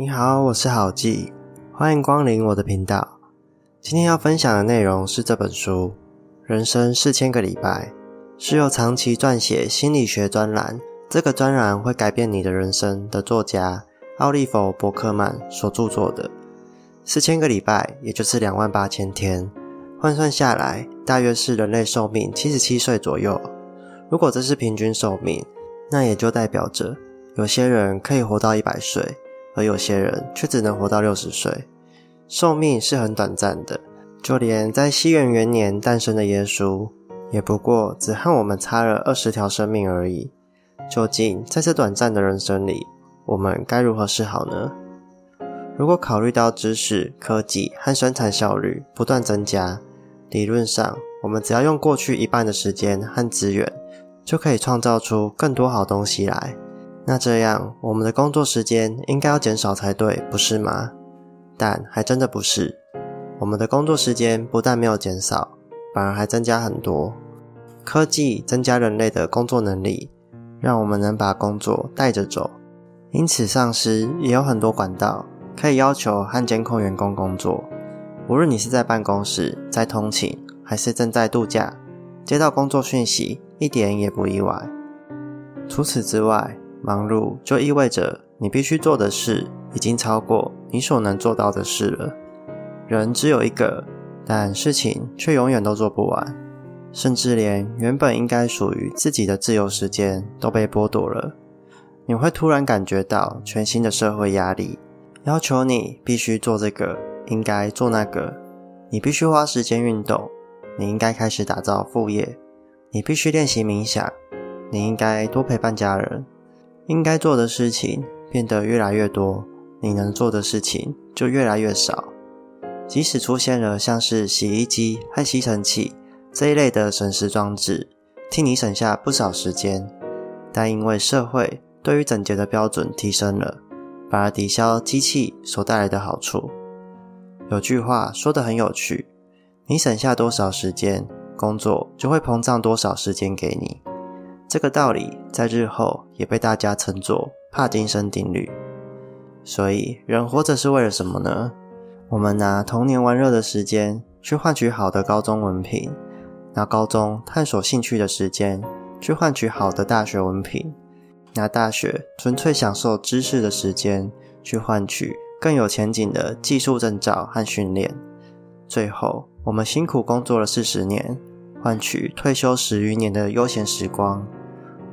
你好，我是郝记，欢迎光临我的频道。今天要分享的内容是这本书《人生四千个礼拜》，是由长期撰写心理学专栏，这个专栏会改变你的人生的作家奥利弗·伯克曼所著作的。四千个礼拜，也就是两万八千天，换算下来，大约是人类寿命七十七岁左右。如果这是平均寿命，那也就代表着有些人可以活到一百岁，而有些人却只能活到六十岁。寿命是很短暂的，就连在西元元年诞生的耶稣，也不过只和我们差了二十条生命而已。究竟在这短暂的人生里，我们该如何是好呢？如果考虑到知识、科技和生产效率不断增加，理论上，我们只要用过去一半的时间和资源，就可以创造出更多好东西来。那这样，我们的工作时间应该要减少才对，不是吗？但还真的不是。我们的工作时间不但没有减少，反而还增加很多。科技增加人类的工作能力，让我们能把工作带着走。因此，上司也有很多管道。可以要求和监控员工工作，无论你是在办公室、在通勤，还是正在度假，接到工作讯息一点也不意外。除此之外，忙碌就意味着你必须做的事已经超过你所能做到的事了。人只有一个，但事情却永远都做不完，甚至连原本应该属于自己的自由时间都被剥夺了。你会突然感觉到全新的社会压力。要求你必须做这个，应该做那个。你必须花时间运动，你应该开始打造副业。你必须练习冥想，你应该多陪伴家人。应该做的事情变得越来越多，你能做的事情就越来越少。即使出现了像是洗衣机和吸尘器这一类的省时装置，替你省下不少时间，但因为社会对于整洁的标准提升了。反而抵消机器所带来的好处。有句话说的很有趣：你省下多少时间，工作就会膨胀多少时间给你。这个道理在日后也被大家称作帕金森定律。所以，人活着是为了什么呢？我们拿童年玩乐的时间去换取好的高中文凭，拿高中探索兴趣的时间去换取好的大学文凭。拿大学纯粹享受知识的时间，去换取更有前景的技术证照和训练。最后，我们辛苦工作了四十年，换取退休十余年的悠闲时光。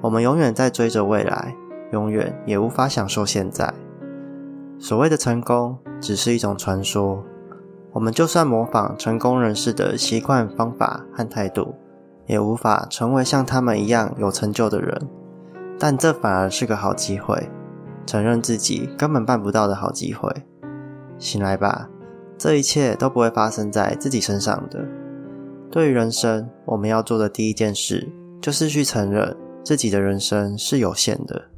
我们永远在追着未来，永远也无法享受现在。所谓的成功，只是一种传说。我们就算模仿成功人士的习惯、方法和态度，也无法成为像他们一样有成就的人。但这反而是个好机会，承认自己根本办不到的好机会。醒来吧，这一切都不会发生在自己身上的。对于人生，我们要做的第一件事，就是去承认自己的人生是有限的。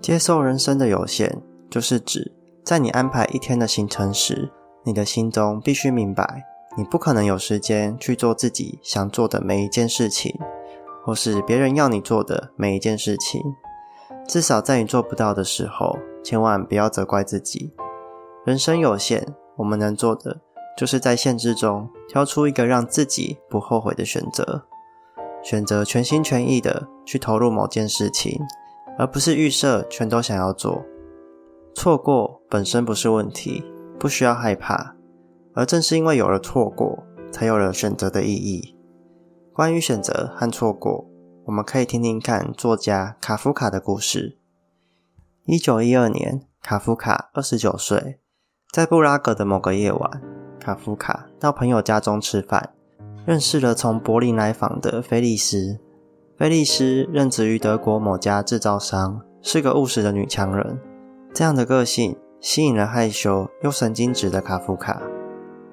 接受人生的有限，就是指在你安排一天的行程时，你的心中必须明白，你不可能有时间去做自己想做的每一件事情。或是别人要你做的每一件事情，至少在你做不到的时候，千万不要责怪自己。人生有限，我们能做的就是在限制中挑出一个让自己不后悔的选择，选择全心全意的去投入某件事情，而不是预设全都想要做。错过本身不是问题，不需要害怕，而正是因为有了错过，才有了选择的意义。关于选择和错过，我们可以听听看作家卡夫卡的故事。一九一二年，卡夫卡二十九岁，在布拉格的某个夜晚，卡夫卡到朋友家中吃饭，认识了从柏林来访的菲利斯。菲利斯任职于德国某家制造商，是个务实的女强人。这样的个性吸引了害羞又神经质的卡夫卡，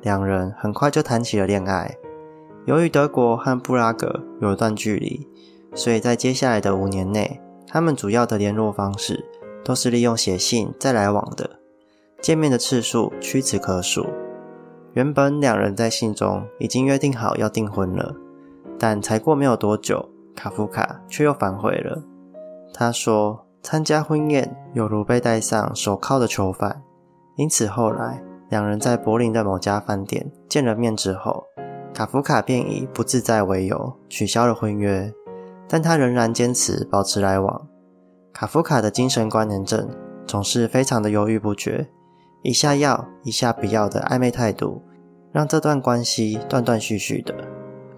两人很快就谈起了恋爱。由于德国和布拉格有一段距离，所以在接下来的五年内，他们主要的联络方式都是利用写信再来往的，见面的次数屈指可数。原本两人在信中已经约定好要订婚了，但才过没有多久，卡夫卡却又反悔了。他说：“参加婚宴有如被戴上手铐的囚犯，因此后来两人在柏林的某家饭店见了面之后，卡夫卡便以不自在为由取消了婚约，但他仍然坚持保持来往。卡夫卡的精神关联症总是非常的犹豫不决，一下要一下不要的暧昧态度，让这段关系断断续续的。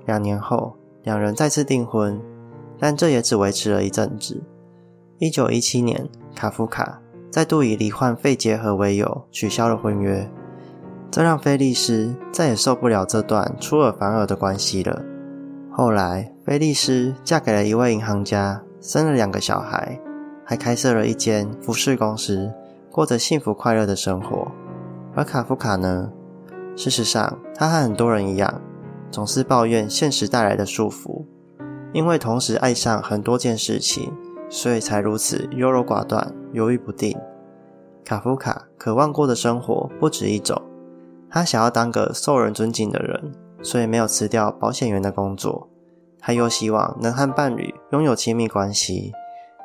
两年后，两人再次订婚，但这也只维持了一阵子。一九一七年，卡夫卡再度以罹患肺结核为由取消了婚约，这让菲利斯再也受不了这段出尔反尔的关系了。后来，菲利斯嫁给了一位银行家，生了两个小孩。还开设了一间服饰公司，过着幸福快乐的生活。而卡夫卡呢？事实上，他和很多人一样，总是抱怨现实带来的束缚。因为同时爱上很多件事情，所以才如此优柔寡断、犹豫不定。卡夫卡渴望过的生活不止一种，他想要当个受人尊敬的人，所以没有辞掉保险员的工作。他又希望能和伴侣拥有亲密关系。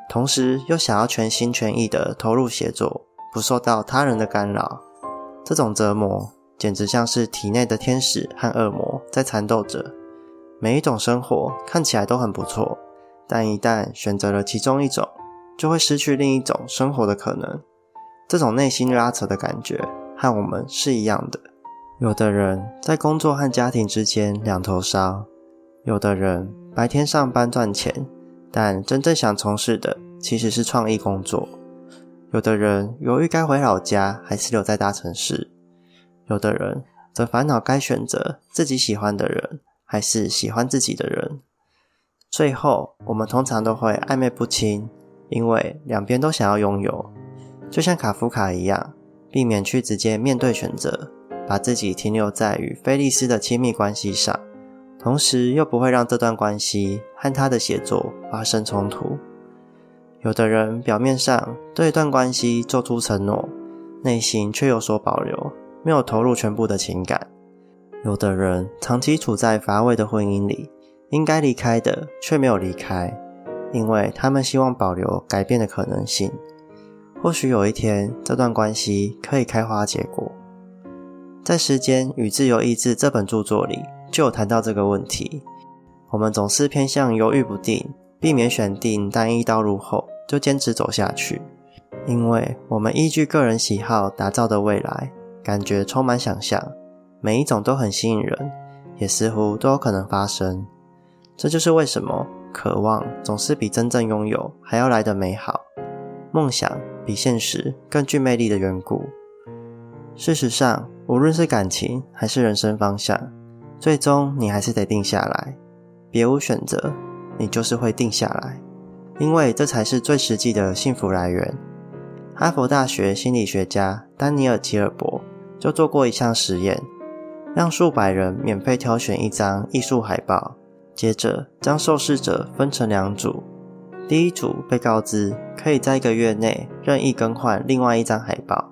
同时又想要全心全意的投入写作，不受到他人的干扰，这种折磨简直像是体内的天使和恶魔在缠斗着。每一种生活看起来都很不错，但一旦选择了其中一种，就会失去另一种生活的可能。这种内心拉扯的感觉和我们是一样的。有的人在工作和家庭之间两头烧，有的人白天上班赚钱。但真正想从事的其实是创意工作。有的人犹豫该回老家还是留在大城市，有的人则烦恼该选择自己喜欢的人还是喜欢自己的人。最后，我们通常都会暧昧不清，因为两边都想要拥有，就像卡夫卡一样，避免去直接面对选择，把自己停留在与菲利斯的亲密关系上。同时又不会让这段关系和他的写作发生冲突。有的人表面上对一段关系做出承诺，内心却有所保留，没有投入全部的情感。有的人长期处在乏味的婚姻里，应该离开的却没有离开，因为他们希望保留改变的可能性。或许有一天，这段关系可以开花结果。在《时间与自由意志》这本著作里。就有谈到这个问题，我们总是偏向犹豫不定，避免选定单一道路后就坚持走下去，因为我们依据个人喜好打造的未来，感觉充满想象，每一种都很吸引人，也似乎都有可能发生。这就是为什么渴望总是比真正拥有还要来得美好，梦想比现实更具魅力的缘故。事实上，无论是感情还是人生方向。最终，你还是得定下来，别无选择，你就是会定下来，因为这才是最实际的幸福来源。哈佛大学心理学家丹尼尔·吉尔伯就做过一项实验，让数百人免费挑选一张艺术海报，接着将受试者分成两组，第一组被告知可以在一个月内任意更换另外一张海报，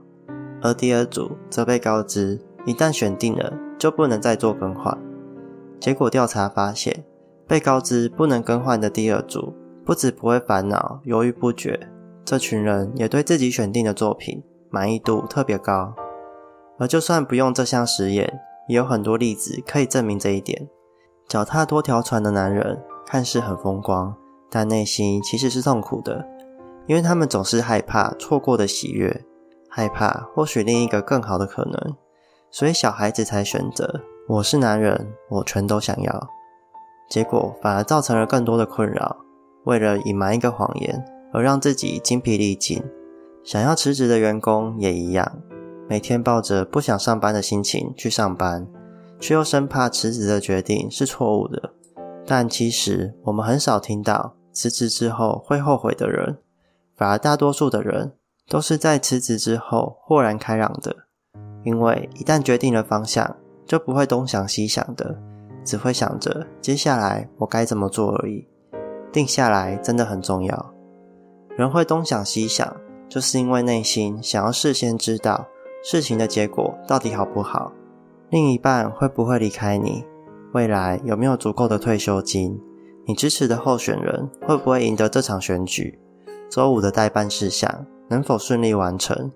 而第二组则被告知一旦选定了。就不能再做更换。结果调查发现，被告知不能更换的第二组，不止不会烦恼、犹豫不决，这群人也对自己选定的作品满意度特别高。而就算不用这项实验，也有很多例子可以证明这一点。脚踏多条船的男人看似很风光，但内心其实是痛苦的，因为他们总是害怕错过的喜悦，害怕或许另一个更好的可能。所以小孩子才选择我是男人，我全都想要，结果反而造成了更多的困扰。为了隐瞒一个谎言而让自己精疲力尽，想要辞职的员工也一样，每天抱着不想上班的心情去上班，却又生怕辞职的决定是错误的。但其实我们很少听到辞职之后会后悔的人，反而大多数的人都是在辞职之后豁然开朗的。因为一旦决定了方向，就不会东想西想的，只会想着接下来我该怎么做而已。定下来真的很重要。人会东想西想，就是因为内心想要事先知道事情的结果到底好不好，另一半会不会离开你，未来有没有足够的退休金，你支持的候选人会不会赢得这场选举，周五的代办事项能否顺利完成。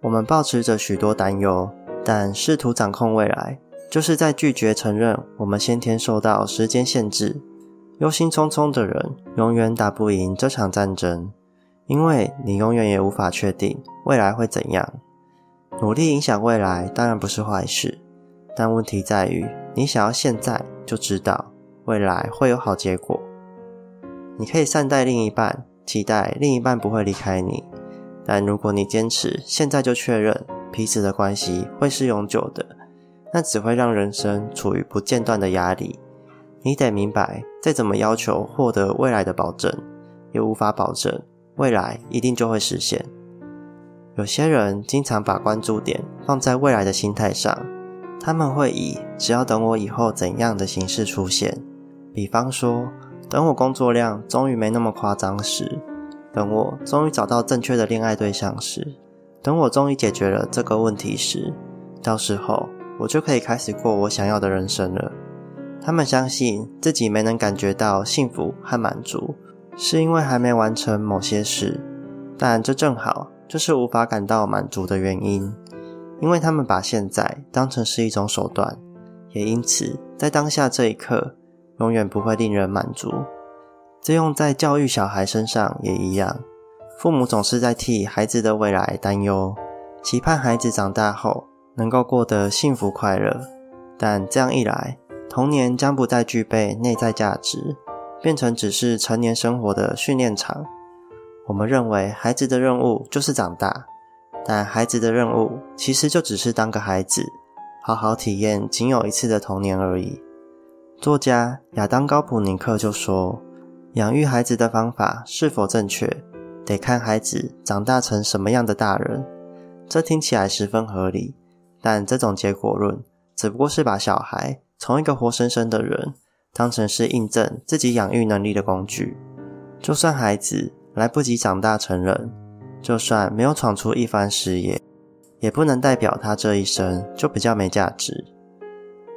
我们抱持着许多担忧，但试图掌控未来，就是在拒绝承认我们先天受到时间限制。忧心忡忡的人永远打不赢这场战争，因为你永远也无法确定未来会怎样。努力影响未来当然不是坏事，但问题在于你想要现在就知道未来会有好结果。你可以善待另一半，期待另一半不会离开你。但如果你坚持现在就确认彼此的关系会是永久的，那只会让人生处于不间断的压力。你得明白，再怎么要求获得未来的保证，也无法保证未来一定就会实现。有些人经常把关注点放在未来的心态上，他们会以“只要等我以后怎样的形式出现”，比方说，等我工作量终于没那么夸张时。等我终于找到正确的恋爱对象时，等我终于解决了这个问题时，到时候我就可以开始过我想要的人生了。他们相信自己没能感觉到幸福和满足，是因为还没完成某些事，但这正好就是无法感到满足的原因，因为他们把现在当成是一种手段，也因此在当下这一刻，永远不会令人满足。这用在教育小孩身上也一样，父母总是在替孩子的未来担忧，期盼孩子长大后能够过得幸福快乐。但这样一来，童年将不再具备内在价值，变成只是成年生活的训练场。我们认为孩子的任务就是长大，但孩子的任务其实就只是当个孩子，好好体验仅有一次的童年而已。作家亚当·高普尼克就说。养育孩子的方法是否正确，得看孩子长大成什么样的大人。这听起来十分合理，但这种结果论只不过是把小孩从一个活生生的人当成是印证自己养育能力的工具。就算孩子来不及长大成人，就算没有闯出一番事业，也不能代表他这一生就比较没价值。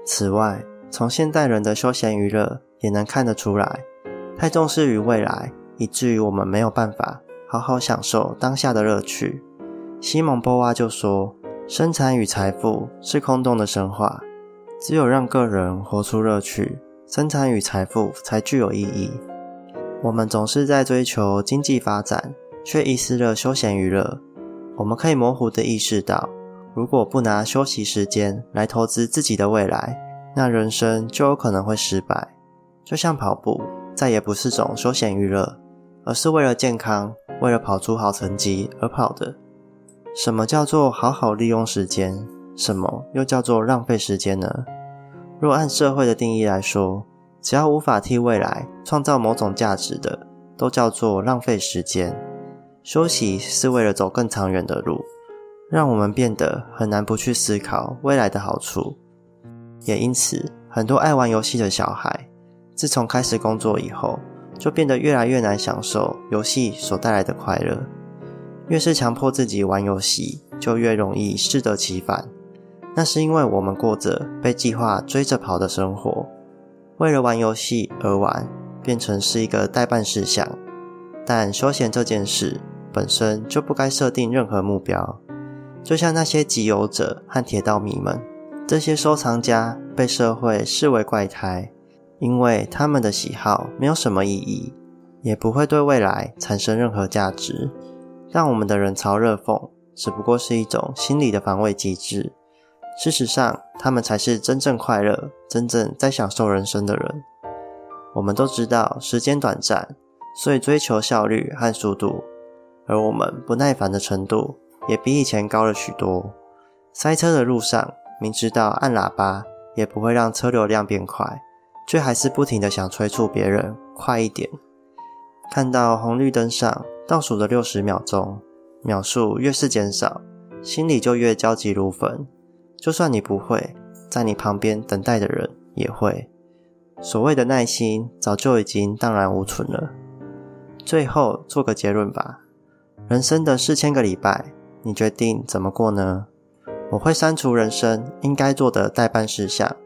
此外，从现代人的休闲娱乐也能看得出来。太重视于未来，以至于我们没有办法好好享受当下的乐趣。西蒙波娃就说：“生产与财富是空洞的神话，只有让个人活出乐趣，生产与财富才具有意义。”我们总是在追求经济发展，却遗失了休闲娱乐。我们可以模糊地意识到，如果不拿休息时间来投资自己的未来，那人生就有可能会失败。就像跑步。再也不是种休闲娱乐，而是为了健康、为了跑出好成绩而跑的。什么叫做好好利用时间？什么又叫做浪费时间呢？若按社会的定义来说，只要无法替未来创造某种价值的，都叫做浪费时间。休息是为了走更长远的路，让我们变得很难不去思考未来的好处。也因此，很多爱玩游戏的小孩。自从开始工作以后，就变得越来越难享受游戏所带来的快乐。越是强迫自己玩游戏，就越容易适得其反。那是因为我们过着被计划追着跑的生活，为了玩游戏而玩，变成是一个代办事项。但休闲这件事本身就不该设定任何目标。就像那些集邮者和铁道迷们，这些收藏家被社会视为怪胎。因为他们的喜好没有什么意义，也不会对未来产生任何价值，让我们的冷嘲热讽只不过是一种心理的防卫机制。事实上，他们才是真正快乐、真正在享受人生的人。我们都知道时间短暂，所以追求效率和速度，而我们不耐烦的程度也比以前高了许多。塞车的路上，明知道按喇叭也不会让车流量变快。却还是不停的想催促别人快一点。看到红绿灯上倒数的六十秒钟，秒数越是减少，心里就越焦急如焚。就算你不会，在你旁边等待的人也会。所谓的耐心，早就已经荡然无存了。最后做个结论吧：人生的四千个礼拜，你决定怎么过呢？我会删除人生应该做的代办事项。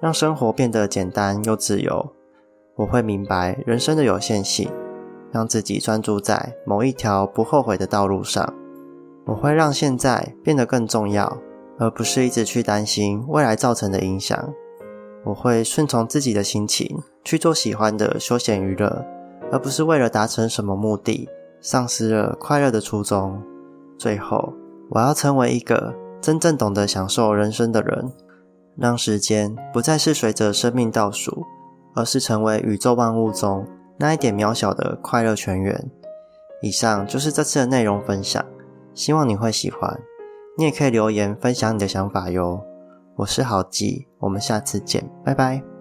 让生活变得简单又自由，我会明白人生的有限性，让自己专注在某一条不后悔的道路上。我会让现在变得更重要，而不是一直去担心未来造成的影响。我会顺从自己的心情去做喜欢的休闲娱乐，而不是为了达成什么目的，丧失了快乐的初衷。最后，我要成为一个真正懂得享受人生的人，让时间不再是随着生命倒数，而是成为宇宙万物中那一点渺小的快乐泉源。以上就是这次的内容分享，希望你会喜欢。你也可以留言分享你的想法哟。我是郝记，我们下次见，拜拜。